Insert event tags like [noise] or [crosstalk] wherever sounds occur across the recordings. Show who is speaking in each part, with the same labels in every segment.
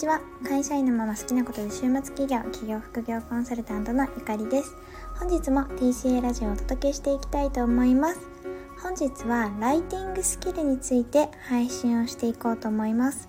Speaker 1: ちは。会社員のまま好きなことで週末企業企業副業コンサルタントのゆかりです。本日も TCA ラジオをお届けしていきたいと思います。本日はライティングスキルについて配信をしていこうと思います。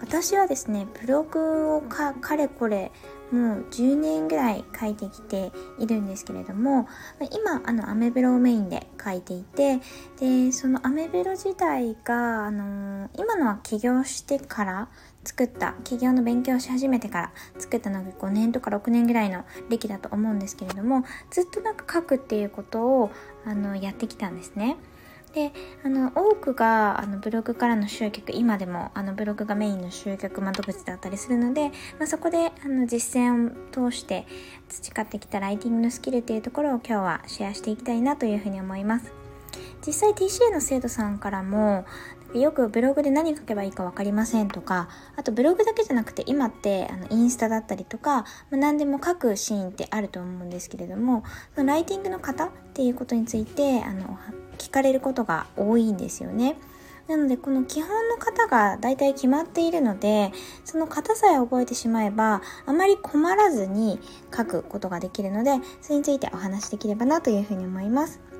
Speaker 1: 私はですねブログをかかれこれもう10年ぐらい書いてきているんですけれども今あのアメブロをメインで書いていてでそのアメブロ自体があの今のは起業してから作った起業の勉強をし始めてから作ったのが5年とか6年ぐらいの歴だと思うんですけれどもずっとなんか書くっていうことをあのやってきたんですね。であの多くがあのブログからの集客今でもあのブログがメインの集客窓口だったりするので、まあ、そこであの実践を通して培ってきたライティングのスキルっていうところを今日はシェアしていきたいなというふうに思います。実際 TCA の生徒さんからもよくブログで何書けばいいか分かりませんとかあとブログだけじゃなくて今ってあのインスタだったりとか、まあ、何でも書くシーンってあると思うんですけれどもそのライティングの方っていうことについてあの聞かれることが多いんですよね。なのでこの基本の型が大体決まっているのでその型さえ覚えてしまえばあまり困らずに書くことができるのでそれについてお話しできればなというふうに思います。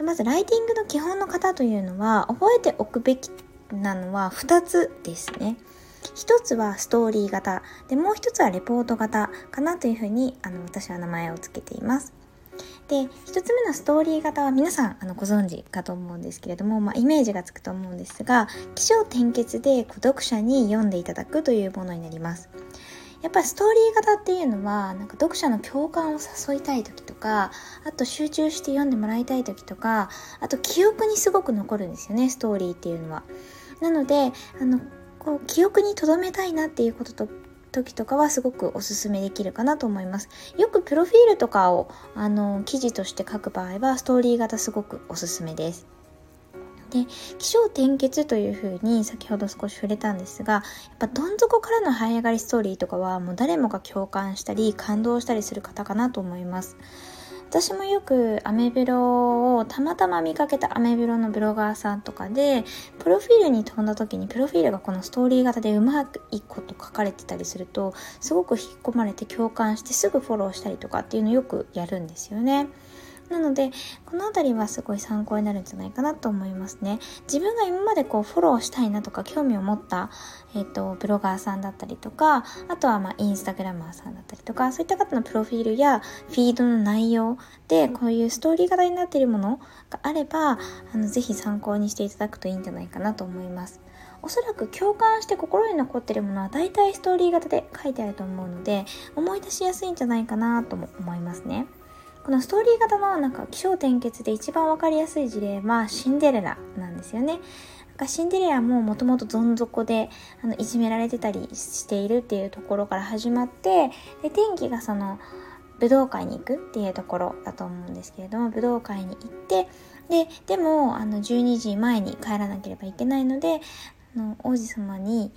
Speaker 1: でまずライティングの基本の型というのは覚えておくべきなのは2つですね。一つはストーリー型でもう一つはレポート型かなというふうにあの私は名前を付けています。で1つ目のストーリー型は皆さんあのご存知かと思うんですけれども、まあ、イメージがつくと思うんですが起承転結で読者に読んでいただくというものになります。やっぱストーリー型っていうのはなんか読者の共感を誘いたい時とかあと集中して読んでもらいたい時とかあと記憶にすごく残るんですよねストーリーっていうのは。なのであのこう記憶に留めたいなっていうことと時とかはすごくおすすめできるかなと思います。よくプロフィールとかをあの記事として書く場合はストーリー型すごくおすすめです。で起承転結というふうに先ほど少し触れたんですがやっぱどん底からの這い上がりストーリーとかはもう誰もが共感したり感動したりする方かなと思います。私もよくアメブロをたまたま見かけたアメブロのブロガーさんとかでプロフィールに飛んだ時にプロフィールがこのストーリー型でうまくいいこと書かれてたりするとすごく引き込まれて共感してすぐフォローしたりとかっていうのをよくやるんですよね。なのでこの辺りはすごい参考になるんじゃないかなと思いますね自分が今までこうフォローしたいなとか興味を持った、えーと、ブロガーさんだったりとかあとはまあインスタグラマーさんだったりとかそういった方のプロフィールやフィードの内容でこういうストーリー型になっているものがあればあのぜひ参考にしていただくといいんじゃないかなと思いますおそらく共感して心に残ってるものは大体ストーリー型で書いてあると思うので思い出しやすいんじゃないかなとも思いますね。このストーリー型のなんか起承転結で一番わかりやすい事例はシンデレラなんですよね。シンデレラももともとどん底であのいじめられてたりしているっていうところから始まってで天気がその武道会に行くっていうところだと思うんですけれども武道会に行ってででもあの12時前に帰らなければいけないのであの王子様に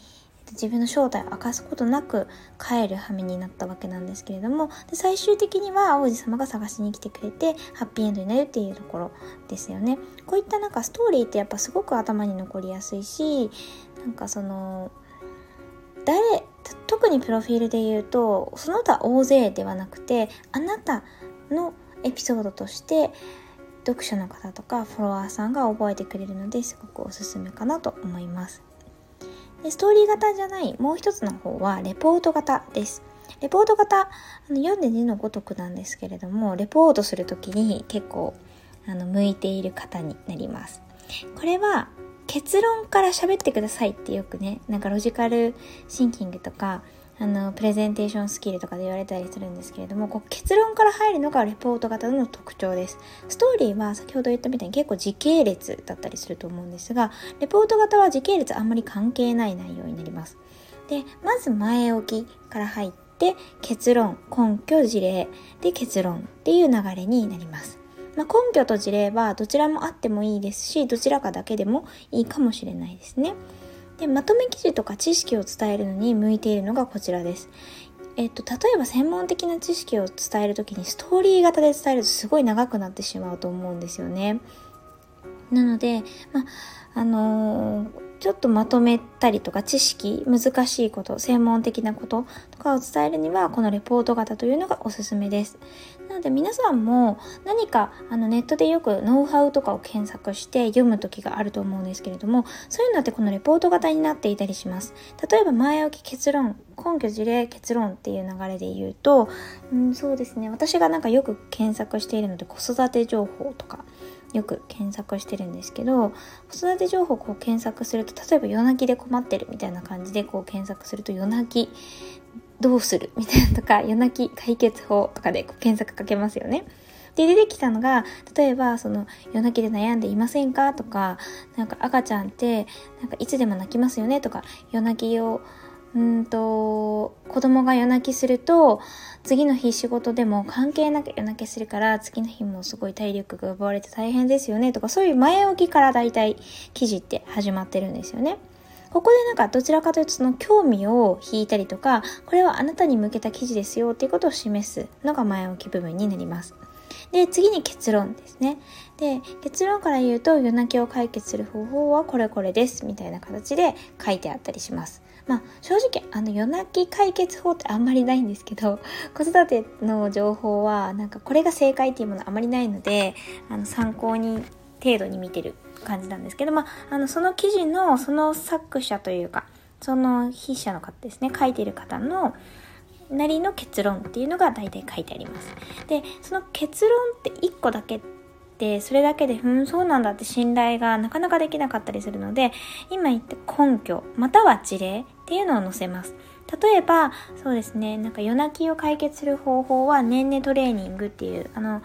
Speaker 1: 自分の正体を明かすことなく帰る羽目になったわけなんですけれどもで最終的には王子様が探しに来てくれてハッピーエンドになるっていうところですよねこういったなんかストーリーってやっぱすごく頭に残りやすいしなんかその誰特にプロフィールで言うとその他大勢ではなくてあなたのエピソードとして読者の方とかフォロワーさんが覚えてくれるのですごくおすすめかなと思います。でストーリー型じゃないもう一つの方はレポート型です。レポート型、あの読んで字のごとくなんですけれども、レポートする時に結構あの向いている方になります。これは結論から喋ってくださいってよくね、なんかロジカルシンキングとか、あのプレゼンテーションスキルとかで言われたりするんですけれどもこう結論から入るのがレポート型の特徴です。ストーリーは先ほど言ったみたいに結構時系列だったりすると思うんですがレポート型は時系列あんまり関係ない内容になります。でまず前置きから入って結論根拠事例。で結論っていう流れになります。まあ、根拠と事例はどちらもあってもいいですしどちらかだけでもいいかもしれないですね。でまとめ記事とか知識を伝えるのに向いているのがこちらです。えっと、例えば専門的な知識を伝える時にストーリー型で伝えるとすごい長くなってしまうと思うんですよね。なので、まあ、あのー、ちょっとまとめたりとか知識、難しいこと、専門的なこととかを伝えるには、このレポート型というのがおすすめです。なので皆さんも何かあのネットでよくノウハウとかを検索して読む時があると思うんですけれども、そういうのってこのレポート型になっていたりします。例えば前置き結論、根拠事例結論っていう流れで言うと、うん、そうですね、私がなんかよく検索しているので子育て情報とか、よく検索してるんですけど子育て情報をこう検索すると例えば夜泣きで困ってるみたいな感じでこう検索すると夜泣きどうするみたいなとか [laughs] 夜泣き解決法とかで検索かけますよね。で、出てきたのが、例えば、その、夜泣きで悩んでいませんかとか、なんか赤ちゃんって、なんかいつでも泣きますよねとか、夜泣きをうんと子供が夜泣きすると次の日仕事でも関係なく夜泣きするから次の日もすごい体力が奪われて大変ですよねとかそういう前置きから大体記事って始まってるんですよね。ここでなんかどちらかというとその興味を引いたりとかこれはあなたに向けた記事ですよっていうことを示すのが前置き部分になります。で、次に結論ですね。で、結論から言うと夜泣きを解決する方法はこれこれですみたいな形で書いてあったりします。まあ、正直、あの、夜泣き解決法ってあんまりないんですけど、[laughs] 子育ての情報は、なんかこれが正解っていうものあまりないので、あの、参考に、程度に見てる感じなんですけど、まあ、あの、その記事の、その作者というか、その筆者の方ですね、書いてる方の、なりの結論っていうのが大体書いてあります。で、その結論って1個だけっそれだけでうんそうなんだって信頼がなかなかできなかったりするので今言った根拠または事例っていうのを載せます例えばそうですねなんか夜泣きを解決する方法は年々トレーニングっていうあの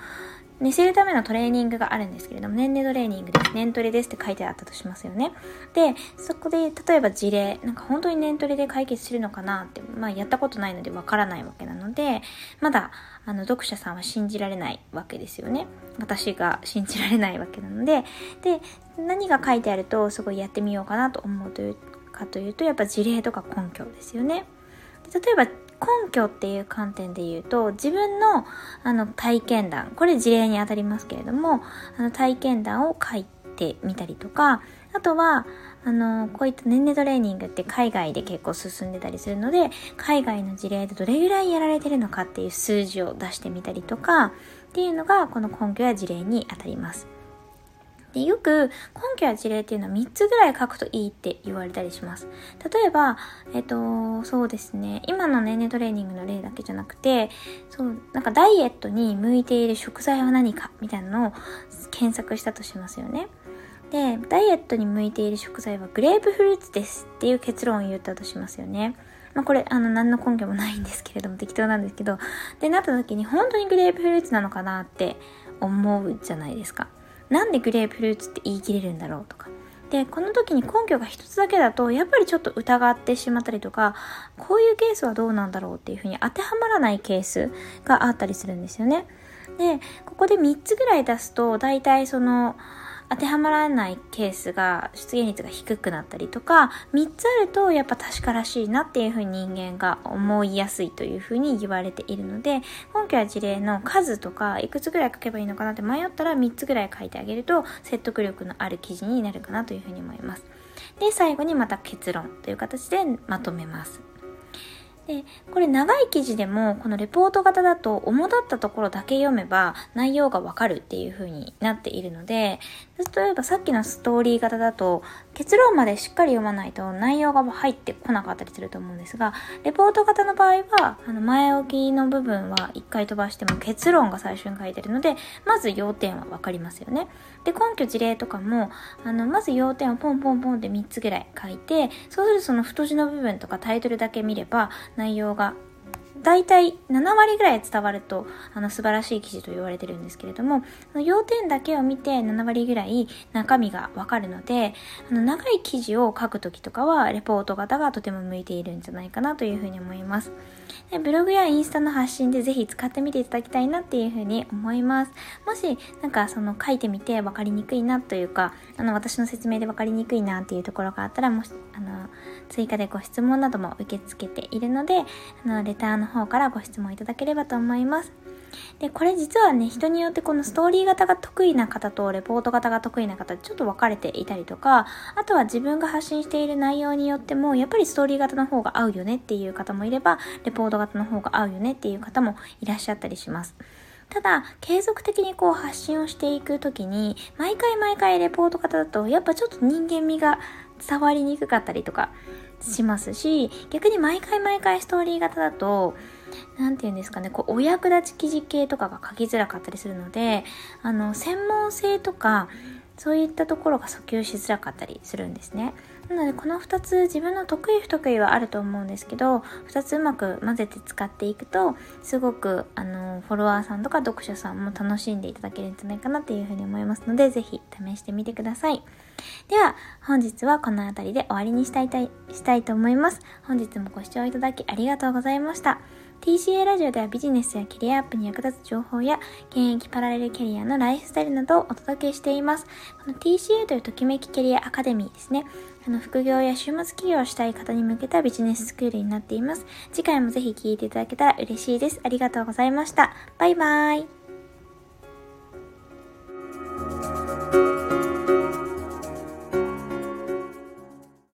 Speaker 1: 寝せるためのトレーニングがあるんですけれども、年齢トレーニングです。年トレですって書いてあったとしますよね。で、そこで、例えば事例、なんか本当に年トレで解決するのかなって、まあやったことないのでわからないわけなので、まだ、あの、読者さんは信じられないわけですよね。私が信じられないわけなので、で、何が書いてあると、すごいやってみようかなと思うというかというと、やっぱ事例とか根拠ですよね。例えば根拠っていう観点で言うと自分のあの体験談これ事例にあたりますけれどもあの体験談を書いてみたりとかあとはあのこういった年齢トレーニングって海外で結構進んでたりするので海外の事例でどれぐらいやられてるのかっていう数字を出してみたりとかっていうのがこの根拠や事例にあたります。でよく根拠や事例っていうのは3つぐらい書くといいって言われたりします。例えば、えっと、そうですね、今の年齢トレーニングの例だけじゃなくて、そう、なんかダイエットに向いている食材は何かみたいなのを検索したとしますよね。で、ダイエットに向いている食材はグレープフルーツですっていう結論を言ったとしますよね。まあ、これ、あの、何の根拠もないんですけれども、適当なんですけど、で、なった時に本当にグレープフルーツなのかなって思うじゃないですか。なんでグレープフルーツって言い切れるんだろうとか。で、この時に根拠が一つだけだと、やっぱりちょっと疑ってしまったりとか、こういうケースはどうなんだろうっていうふうに当てはまらないケースがあったりするんですよね。で、ここで3つぐらい出すと、大体その、当てはまらないケースが出現率が低くなったりとか3つあるとやっぱ確からしいなっていうふうに人間が思いやすいというふうに言われているので根拠や事例の数とかいくつぐらい書けばいいのかなって迷ったら3つぐらい書いてあげると説得力のある記事になるかなというふうに思います。で最後にまた結論という形でまとめます。で、これ長い記事でも、このレポート型だと、主だったところだけ読めば内容がわかるっていう風になっているので、例えばさっきのストーリー型だと、結論までしっかり読まないと内容が入ってこなかったりすると思うんですが、レポート型の場合は、あの前置きの部分は一回飛ばしても結論が最初に書いてるので、まず要点はわかりますよね。で、根拠事例とかも、あの、まず要点をポンポンポンって3つぐらい書いて、そうするとその太字の部分とかタイトルだけ見れば、内容が大体7割ぐらい伝わるとあの素晴らしい記事と言われてるんですけれども要点だけを見て7割ぐらい中身がわかるのであの長い記事を書くときとかはレポート型がとても向いているんじゃないかなというふうに思います。でブログやインスタの発信でぜひ使ってみていただきたいなっていうふうに思います。もしなんかその書いてみて分かりにくいなというかあの私の説明で分かりにくいなっていうところがあったらもしあの追加でご質問なども受け付けているので、あの、レターの方からご質問いただければと思います。で、これ実はね、人によってこのストーリー型が得意な方とレポート型が得意な方ちょっと分かれていたりとか、あとは自分が発信している内容によっても、やっぱりストーリー型の方が合うよねっていう方もいれば、レポート型の方が合うよねっていう方もいらっしゃったりします。ただ、継続的にこう発信をしていくときに、毎回毎回レポート型だと、やっぱちょっと人間味が伝わりにくかったりとかしますし、逆に毎回毎回ストーリー型だと、何て言うんですかね、こう、お役立ち記事系とかが書きづらかったりするので、あの、専門性とか、そういったところが訴求しづらかったりするんですね。なのでこの2つ自分の得意不得意はあると思うんですけど2つうまく混ぜて使っていくとすごくあのフォロワーさんとか読者さんも楽しんでいただけるんじゃないかなっていうふうに思いますので是非試してみてください。では本日はこの辺りで終わりにしたいしたいと思います。本日もご視聴いただきありがとうございました。TCA ラジオではビジネスやキャリアアップに役立つ情報や現役パラレルキャリアのライフスタイルなどをお届けしています。この TCA というときめきキャリアアカデミーですね。あの副業や週末企業をしたい方に向けたビジネススクールになっています。次回もぜひ聴いていただけたら嬉しいです。ありがとうございました。バイバーイ。